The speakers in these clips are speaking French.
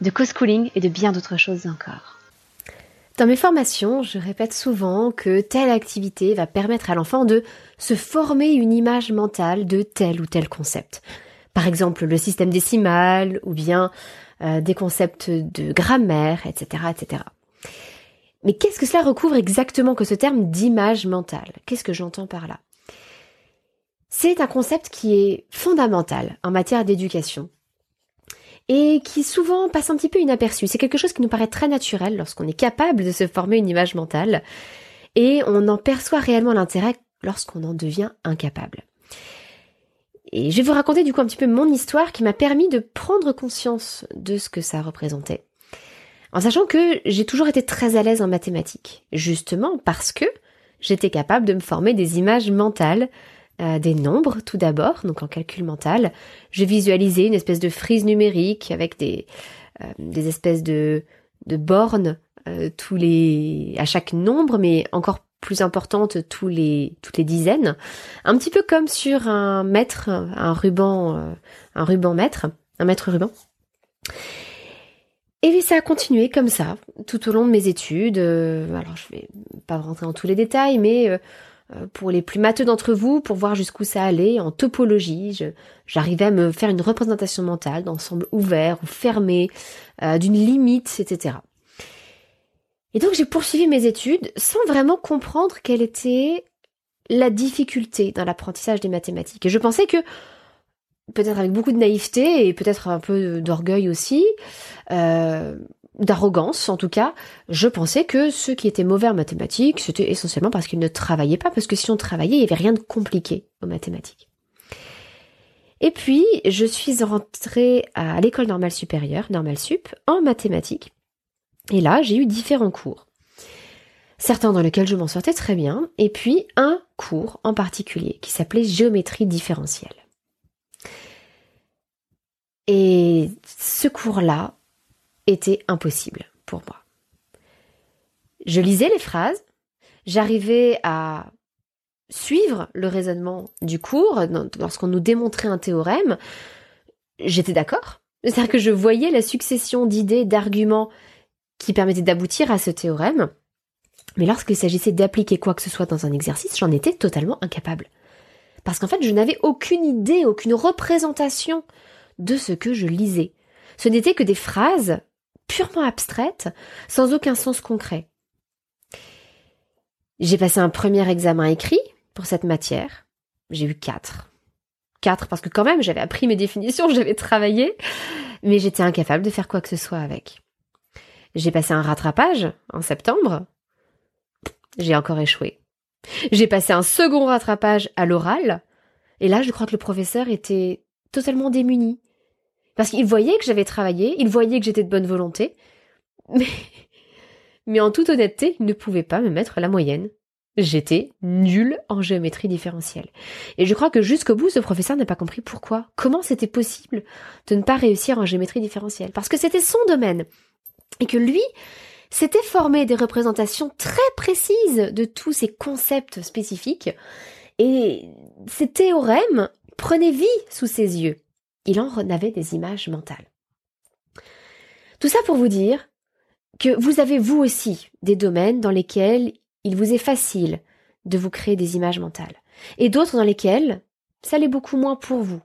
de co-schooling et de bien d'autres choses encore. Dans mes formations, je répète souvent que telle activité va permettre à l'enfant de se former une image mentale de tel ou tel concept. Par exemple, le système décimal ou bien euh, des concepts de grammaire, etc., etc. Mais qu'est-ce que cela recouvre exactement que ce terme d'image mentale? Qu'est-ce que j'entends par là? C'est un concept qui est fondamental en matière d'éducation et qui souvent passe un petit peu inaperçu. C'est quelque chose qui nous paraît très naturel lorsqu'on est capable de se former une image mentale et on en perçoit réellement l'intérêt lorsqu'on en devient incapable. Et je vais vous raconter du coup un petit peu mon histoire qui m'a permis de prendre conscience de ce que ça représentait. En sachant que j'ai toujours été très à l'aise en mathématiques, justement parce que j'étais capable de me former des images mentales euh, des nombres tout d'abord, donc en calcul mental. Je visualisais une espèce de frise numérique avec des, euh, des espèces de, de bornes euh, tous les à chaque nombre, mais encore plus importante tous les toutes les dizaines, un petit peu comme sur un mètre, un ruban, un ruban mètre, un mètre ruban. Et ça a continué comme ça tout au long de mes études. alors je vais pas rentrer dans tous les détails, mais euh, pour les plus matheux d'entre vous, pour voir jusqu'où ça allait, en topologie, j'arrivais à me faire une représentation mentale d'ensemble ouvert ou fermé, euh, d'une limite, etc. Et donc j'ai poursuivi mes études sans vraiment comprendre quelle était la difficulté dans l'apprentissage des mathématiques. Et je pensais que, peut-être avec beaucoup de naïveté et peut-être un peu d'orgueil aussi, euh, d'arrogance en tout cas, je pensais que ceux qui étaient mauvais en mathématiques, c'était essentiellement parce qu'ils ne travaillaient pas, parce que si on travaillait, il n'y avait rien de compliqué aux mathématiques. Et puis, je suis rentrée à l'école normale supérieure, normale sup, en mathématiques. Et là, j'ai eu différents cours. Certains dans lesquels je m'en sortais très bien, et puis un cours en particulier qui s'appelait géométrie différentielle. Et ce cours-là, était impossible pour moi. Je lisais les phrases, j'arrivais à suivre le raisonnement du cours lorsqu'on nous démontrait un théorème, j'étais d'accord. C'est-à-dire que je voyais la succession d'idées, d'arguments qui permettaient d'aboutir à ce théorème, mais lorsqu'il s'agissait d'appliquer quoi que ce soit dans un exercice, j'en étais totalement incapable. Parce qu'en fait, je n'avais aucune idée, aucune représentation de ce que je lisais. Ce n'était que des phrases purement abstraites, sans aucun sens concret. J'ai passé un premier examen écrit pour cette matière. J'ai eu quatre. Quatre parce que quand même, j'avais appris mes définitions, j'avais travaillé, mais j'étais incapable de faire quoi que ce soit avec. J'ai passé un rattrapage en septembre. J'ai encore échoué. J'ai passé un second rattrapage à l'oral. Et là, je crois que le professeur était totalement démuni. Parce qu'il voyait que j'avais travaillé, il voyait que j'étais de bonne volonté. Mais, mais en toute honnêteté, il ne pouvait pas me mettre la moyenne. J'étais nulle en géométrie différentielle. Et je crois que jusqu'au bout, ce professeur n'a pas compris pourquoi. Comment c'était possible de ne pas réussir en géométrie différentielle. Parce que c'était son domaine. Et que lui, s'était formé des représentations très précises de tous ces concepts spécifiques, et ces théorèmes prenaient vie sous ses yeux. Il en avait des images mentales. Tout ça pour vous dire que vous avez vous aussi des domaines dans lesquels il vous est facile de vous créer des images mentales, et d'autres dans lesquels ça l'est beaucoup moins pour vous.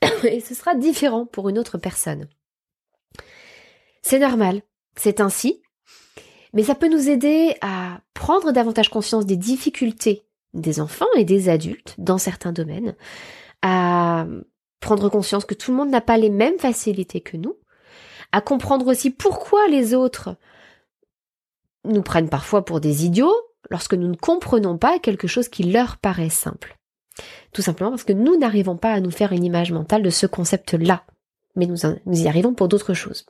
Et ce sera différent pour une autre personne. C'est normal, c'est ainsi, mais ça peut nous aider à prendre davantage conscience des difficultés des enfants et des adultes dans certains domaines, à prendre conscience que tout le monde n'a pas les mêmes facilités que nous, à comprendre aussi pourquoi les autres nous prennent parfois pour des idiots lorsque nous ne comprenons pas quelque chose qui leur paraît simple. Tout simplement parce que nous n'arrivons pas à nous faire une image mentale de ce concept-là, mais nous, y arrivons pour d'autres choses.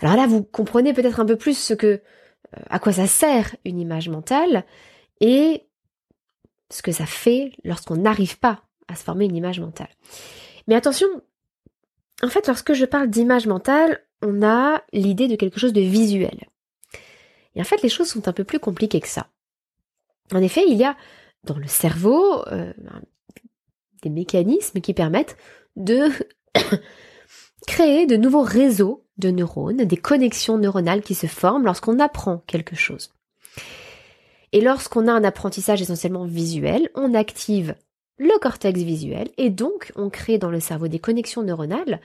Alors là, vous comprenez peut-être un peu plus ce que, euh, à quoi ça sert une image mentale et ce que ça fait lorsqu'on n'arrive pas à se former une image mentale. Mais attention, en fait, lorsque je parle d'image mentale, on a l'idée de quelque chose de visuel. Et en fait, les choses sont un peu plus compliquées que ça. En effet, il y a dans le cerveau euh, des mécanismes qui permettent de créer de nouveaux réseaux de neurones, des connexions neuronales qui se forment lorsqu'on apprend quelque chose. Et lorsqu'on a un apprentissage essentiellement visuel, on active le cortex visuel et donc on crée dans le cerveau des connexions neuronales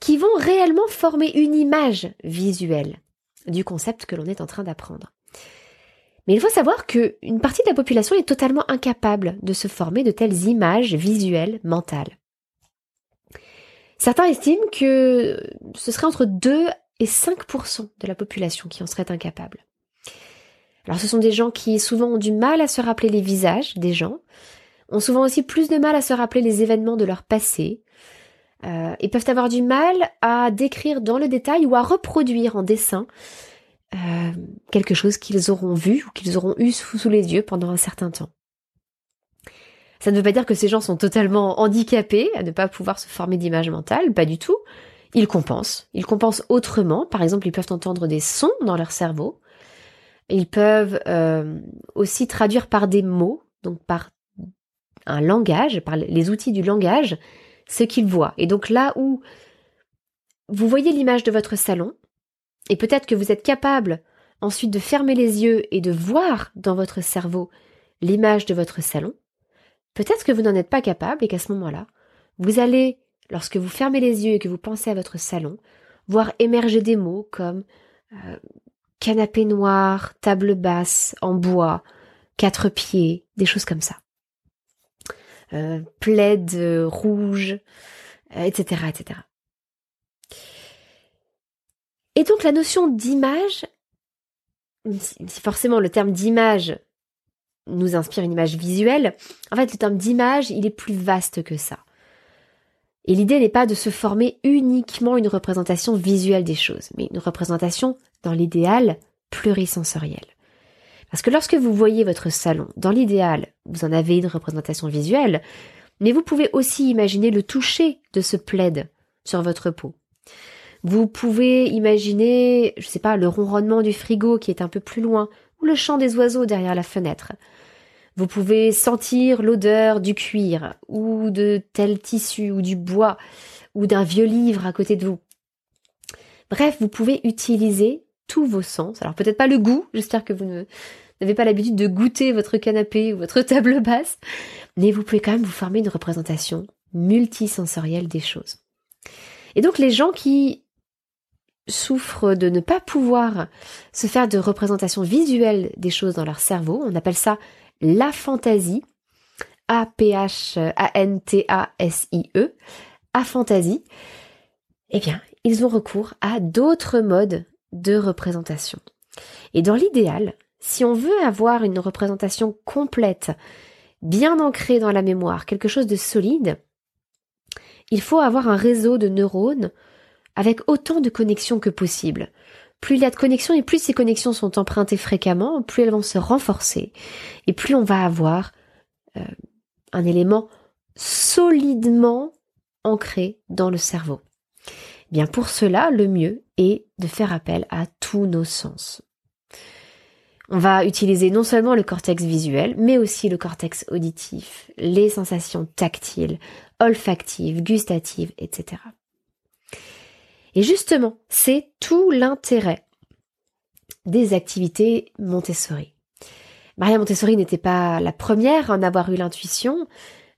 qui vont réellement former une image visuelle du concept que l'on est en train d'apprendre. Mais il faut savoir qu'une partie de la population est totalement incapable de se former de telles images visuelles mentales. Certains estiment que ce serait entre 2 et 5% de la population qui en serait incapable. Alors ce sont des gens qui souvent ont du mal à se rappeler les visages des gens, ont souvent aussi plus de mal à se rappeler les événements de leur passé, euh, peuvent avoir du mal à décrire dans le détail ou à reproduire en dessin euh, quelque chose qu'ils auront vu ou qu'ils auront eu sous les yeux pendant un certain temps. Ça ne veut pas dire que ces gens sont totalement handicapés à ne pas pouvoir se former d'image mentale, pas du tout. Ils compensent. Ils compensent autrement. Par exemple, ils peuvent entendre des sons dans leur cerveau. Ils peuvent euh, aussi traduire par des mots, donc par un langage, par les outils du langage, ce qu'ils voient. Et donc là où vous voyez l'image de votre salon, et peut-être que vous êtes capable ensuite de fermer les yeux et de voir dans votre cerveau l'image de votre salon, Peut-être que vous n'en êtes pas capable et qu'à ce moment-là, vous allez, lorsque vous fermez les yeux et que vous pensez à votre salon, voir émerger des mots comme euh, canapé noir, table basse en bois, quatre pieds, des choses comme ça. Euh, plaid euh, rouge, etc., etc. Et donc la notion d'image, si forcément le terme d'image nous inspire une image visuelle, en fait le terme d'image, il est plus vaste que ça. Et l'idée n'est pas de se former uniquement une représentation visuelle des choses, mais une représentation, dans l'idéal, plurisensorielle. Parce que lorsque vous voyez votre salon, dans l'idéal, vous en avez une représentation visuelle, mais vous pouvez aussi imaginer le toucher de ce plaid sur votre peau. Vous pouvez imaginer, je sais pas, le ronronnement du frigo qui est un peu plus loin, ou le chant des oiseaux derrière la fenêtre. Vous pouvez sentir l'odeur du cuir ou de tel tissu ou du bois ou d'un vieux livre à côté de vous. Bref, vous pouvez utiliser tous vos sens. Alors peut-être pas le goût, j'espère que vous n'avez pas l'habitude de goûter votre canapé ou votre table basse, mais vous pouvez quand même vous former une représentation multisensorielle des choses. Et donc les gens qui souffrent de ne pas pouvoir se faire de représentation visuelle des choses dans leur cerveau, on appelle ça la fantaisie, A-P-H-A-N-T-A-S-I-E, aphantasie, eh bien, ils ont recours à d'autres modes de représentation. Et dans l'idéal, si on veut avoir une représentation complète, bien ancrée dans la mémoire, quelque chose de solide, il faut avoir un réseau de neurones avec autant de connexions que possible. Plus il y a de connexions et plus ces connexions sont empruntées fréquemment, plus elles vont se renforcer et plus on va avoir euh, un élément solidement ancré dans le cerveau. Eh bien pour cela, le mieux est de faire appel à tous nos sens. On va utiliser non seulement le cortex visuel, mais aussi le cortex auditif, les sensations tactiles, olfactives, gustatives, etc. Et justement, c'est tout l'intérêt des activités Montessori. Maria Montessori n'était pas la première à en avoir eu l'intuition.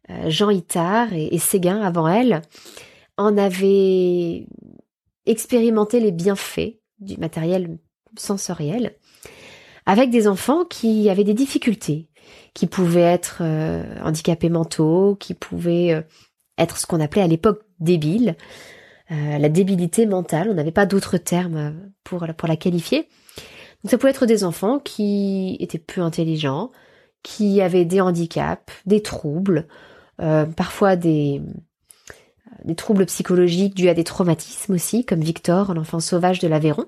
Euh, Jean Itard et, et Séguin avant elle en avaient expérimenté les bienfaits du matériel sensoriel avec des enfants qui avaient des difficultés, qui pouvaient être euh, handicapés mentaux, qui pouvaient euh, être ce qu'on appelait à l'époque débile, euh, la débilité mentale, on n'avait pas d'autres termes pour, pour la qualifier. Donc ça pouvait être des enfants qui étaient peu intelligents, qui avaient des handicaps, des troubles, parfois des, des troubles psychologiques dus à des traumatismes aussi, comme Victor, l'enfant sauvage de l'Aveyron.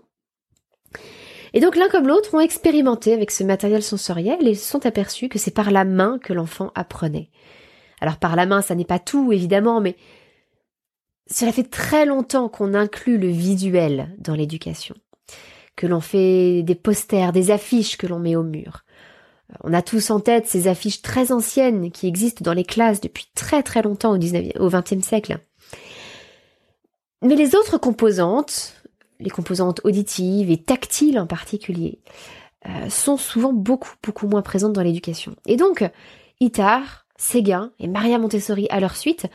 Et donc l'un comme l'autre ont expérimenté avec ce matériel sensoriel et se sont aperçus que c'est par la main que l'enfant apprenait. Alors par la main, ça n'est pas tout, évidemment, mais cela fait très longtemps qu'on inclut le visuel dans l'éducation, que l'on fait des posters, des affiches que l'on met au mur. On a tous en tête ces affiches très anciennes qui existent dans les classes depuis très très longtemps au 19 au 20e siècle. Mais les autres composantes, les composantes auditives et tactiles en particulier, euh, sont souvent beaucoup, beaucoup moins présentes dans l'éducation. Et donc, Itard, Séguin et Maria Montessori à leur suite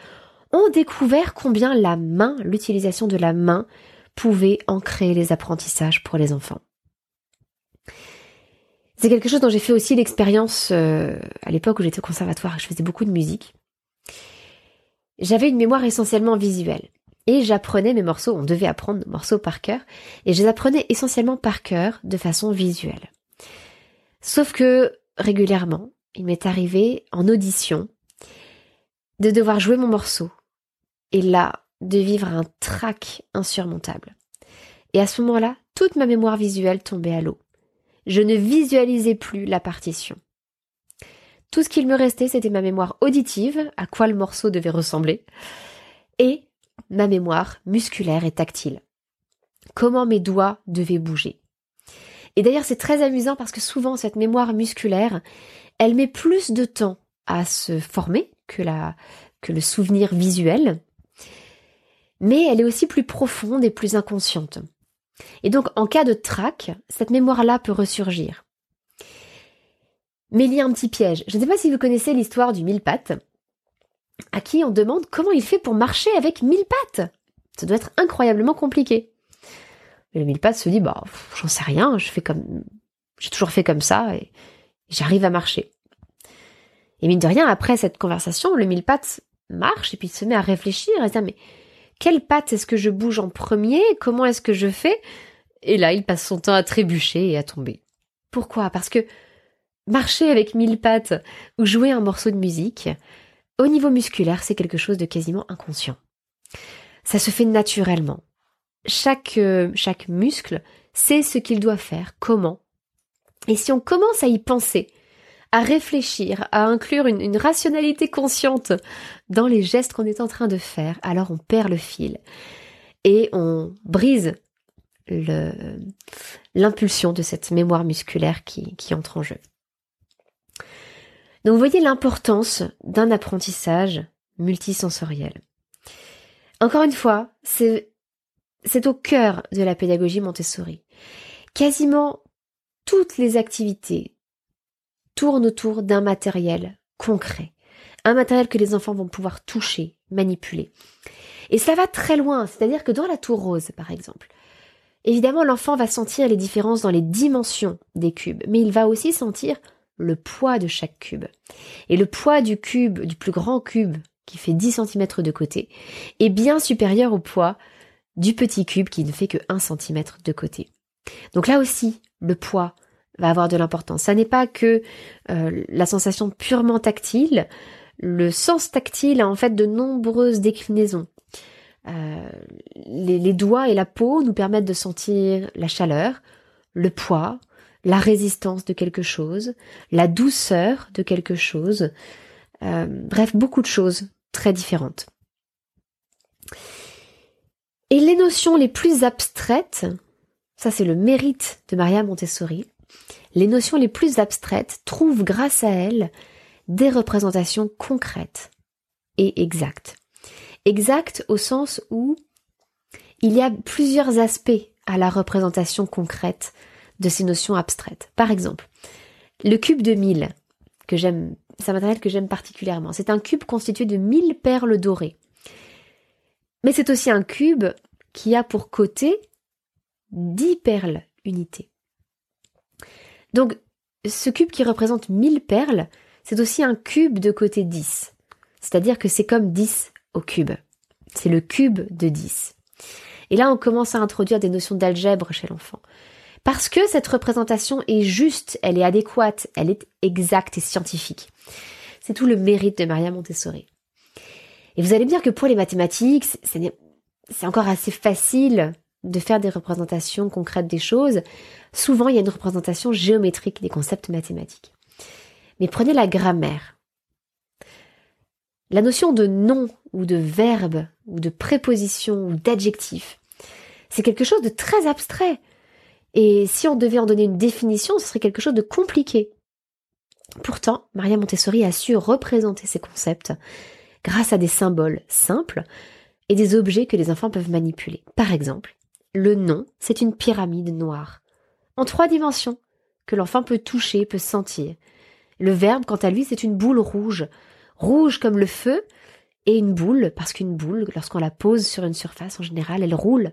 ont découvert combien la main, l'utilisation de la main, pouvait ancrer les apprentissages pour les enfants. C'est quelque chose dont j'ai fait aussi l'expérience euh, à l'époque où j'étais au conservatoire et je faisais beaucoup de musique. J'avais une mémoire essentiellement visuelle et j'apprenais mes morceaux, on devait apprendre nos morceaux par cœur, et je les apprenais essentiellement par cœur de façon visuelle. Sauf que régulièrement, il m'est arrivé en audition de devoir jouer mon morceau, et là, de vivre un trac insurmontable. Et à ce moment-là, toute ma mémoire visuelle tombait à l'eau. Je ne visualisais plus la partition. Tout ce qu'il me restait, c'était ma mémoire auditive, à quoi le morceau devait ressembler, et ma mémoire musculaire et tactile. Comment mes doigts devaient bouger. Et d'ailleurs, c'est très amusant parce que souvent, cette mémoire musculaire, elle met plus de temps à se former que la, que le souvenir visuel. Mais elle est aussi plus profonde et plus inconsciente. Et donc, en cas de trac, cette mémoire-là peut ressurgir. Mais il y a un petit piège. Je ne sais pas si vous connaissez l'histoire du mille pattes à qui on demande comment il fait pour marcher avec mille pattes. Ça doit être incroyablement compliqué. Et le mille pattes se dit, bah, j'en sais rien, je fais comme, j'ai toujours fait comme ça et j'arrive à marcher. Et mine de rien, après cette conversation, le mille pattes marche et puis il se met à réfléchir et se dit, mais quelle patte est-ce que je bouge en premier? Comment est-ce que je fais? Et là, il passe son temps à trébucher et à tomber. Pourquoi? Parce que marcher avec mille pattes ou jouer un morceau de musique, au niveau musculaire, c'est quelque chose de quasiment inconscient. Ça se fait naturellement. Chaque, euh, chaque muscle sait ce qu'il doit faire, comment. Et si on commence à y penser, à réfléchir, à inclure une, rationalité consciente dans les gestes qu'on est en train de faire, alors on perd le fil et on brise l'impulsion de cette mémoire musculaire qui entre en jeu. Donc vous voyez l'importance d'un apprentissage multisensoriel. Encore une fois, c'est, au cœur de la pédagogie Montessori. Quasiment toutes les activités tourne autour d'un matériel concret, un matériel que les enfants vont pouvoir toucher, manipuler. Et cela va très loin, c'est-à-dire que dans la tour rose, par exemple, évidemment l'enfant va sentir les différences dans les dimensions des cubes, mais il va aussi sentir le poids de chaque cube. Et le poids du cube, du plus grand cube, qui fait 10 cm de côté, est bien supérieur au poids du petit cube qui ne fait que 1 cm de côté. Donc là aussi, le poids va avoir de l'importance. Ça n'est pas que euh, la sensation purement tactile. Le sens tactile a en fait de nombreuses déclinaisons. Euh, les, les, doigts et la peau nous permettent de sentir la chaleur, le poids, la résistance de quelque chose, la douceur de quelque chose. Euh, bref, beaucoup de choses très différentes. Et les notions les plus abstraites, ça c'est le mérite de Maria Montessori, les notions les plus abstraites trouvent grâce à elle des représentations concrètes et exactes. Exactes au sens où il y a plusieurs aspects à la représentation concrète de ces notions abstraites. Par exemple, le cube de mille, que j'aime, un matériel que j'aime particulièrement. C'est un cube constitué de mille perles dorées. Mais c'est aussi un cube qui a pour côté dix perles unités. Donc, ce cube qui représente 1000 perles, c'est aussi un cube de côté 10. C'est-à-dire que c'est comme 10 au cube. C'est le cube de 10. Et là, on commence à introduire des notions d'algèbre chez l'enfant. Parce que cette représentation est juste, elle est adéquate, elle est exacte et scientifique. C'est tout le mérite de Maria Montessori. Et vous allez me dire que pour les mathématiques, c'est encore assez facile de faire des représentations concrètes des choses. Souvent, il y a une représentation géométrique des concepts mathématiques. Mais prenez la grammaire. La notion de nom ou de verbe ou de préposition ou d'adjectif, c'est quelque chose de très abstrait. Et si on devait en donner une définition, ce serait quelque chose de compliqué. Pourtant, Maria Montessori a su représenter ces concepts grâce à des symboles simples et des objets que les enfants peuvent manipuler. Par exemple, le nom, c'est une pyramide noire, en trois dimensions, que l'enfant peut toucher, peut sentir. Le verbe, quant à lui, c'est une boule rouge, rouge comme le feu, et une boule, parce qu'une boule, lorsqu'on la pose sur une surface, en général, elle roule.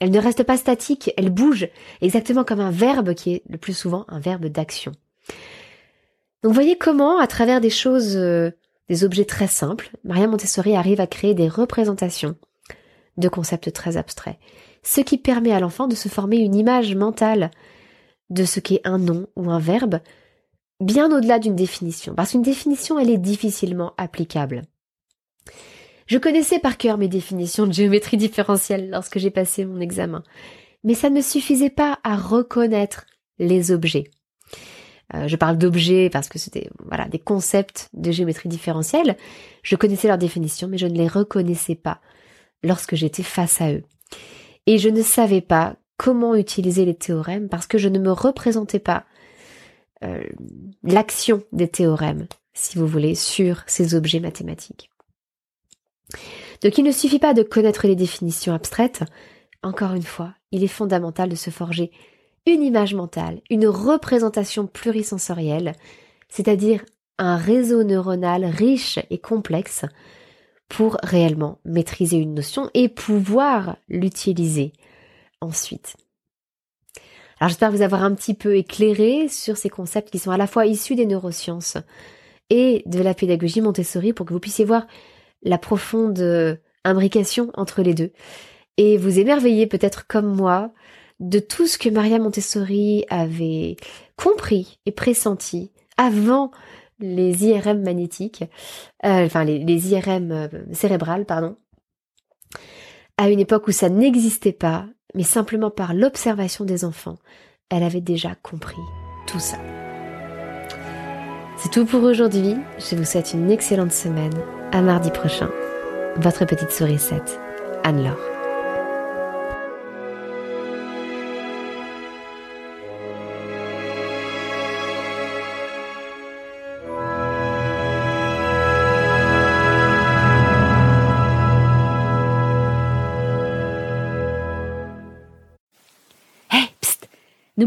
Elle ne reste pas statique, elle bouge, exactement comme un verbe qui est le plus souvent un verbe d'action. Donc voyez comment, à travers des choses, euh, des objets très simples, Maria Montessori arrive à créer des représentations de concepts très abstraits, ce qui permet à l'enfant de se former une image mentale de ce qu'est un nom ou un verbe, bien au-delà d'une définition, parce qu'une définition, elle est difficilement applicable. Je connaissais par cœur mes définitions de géométrie différentielle lorsque j'ai passé mon examen, mais ça ne suffisait pas à reconnaître les objets. Euh, je parle d'objets parce que c'était voilà des concepts de géométrie différentielle. Je connaissais leurs définitions, mais je ne les reconnaissais pas lorsque j'étais face à eux. Et je ne savais pas comment utiliser les théorèmes parce que je ne me représentais pas euh, l'action des théorèmes, si vous voulez, sur ces objets mathématiques. Donc il ne suffit pas de connaître les définitions abstraites, encore une fois, il est fondamental de se forger une image mentale, une représentation plurisensorielle, c'est-à-dire un réseau neuronal riche et complexe pour réellement maîtriser une notion et pouvoir l'utiliser ensuite. Alors j'espère vous avoir un petit peu éclairé sur ces concepts qui sont à la fois issus des neurosciences et de la pédagogie Montessori pour que vous puissiez voir la profonde euh, imbrication entre les deux. Et vous émerveillez peut-être comme moi de tout ce que Maria Montessori avait compris et pressenti avant les IRM magnétiques, euh, enfin les, les IRM euh, cérébrales, pardon, à une époque où ça n'existait pas, mais simplement par l'observation des enfants, elle avait déjà compris tout ça. C'est tout pour aujourd'hui. Je vous souhaite une excellente semaine. À mardi prochain. Votre petite sourisette, Anne-Laure.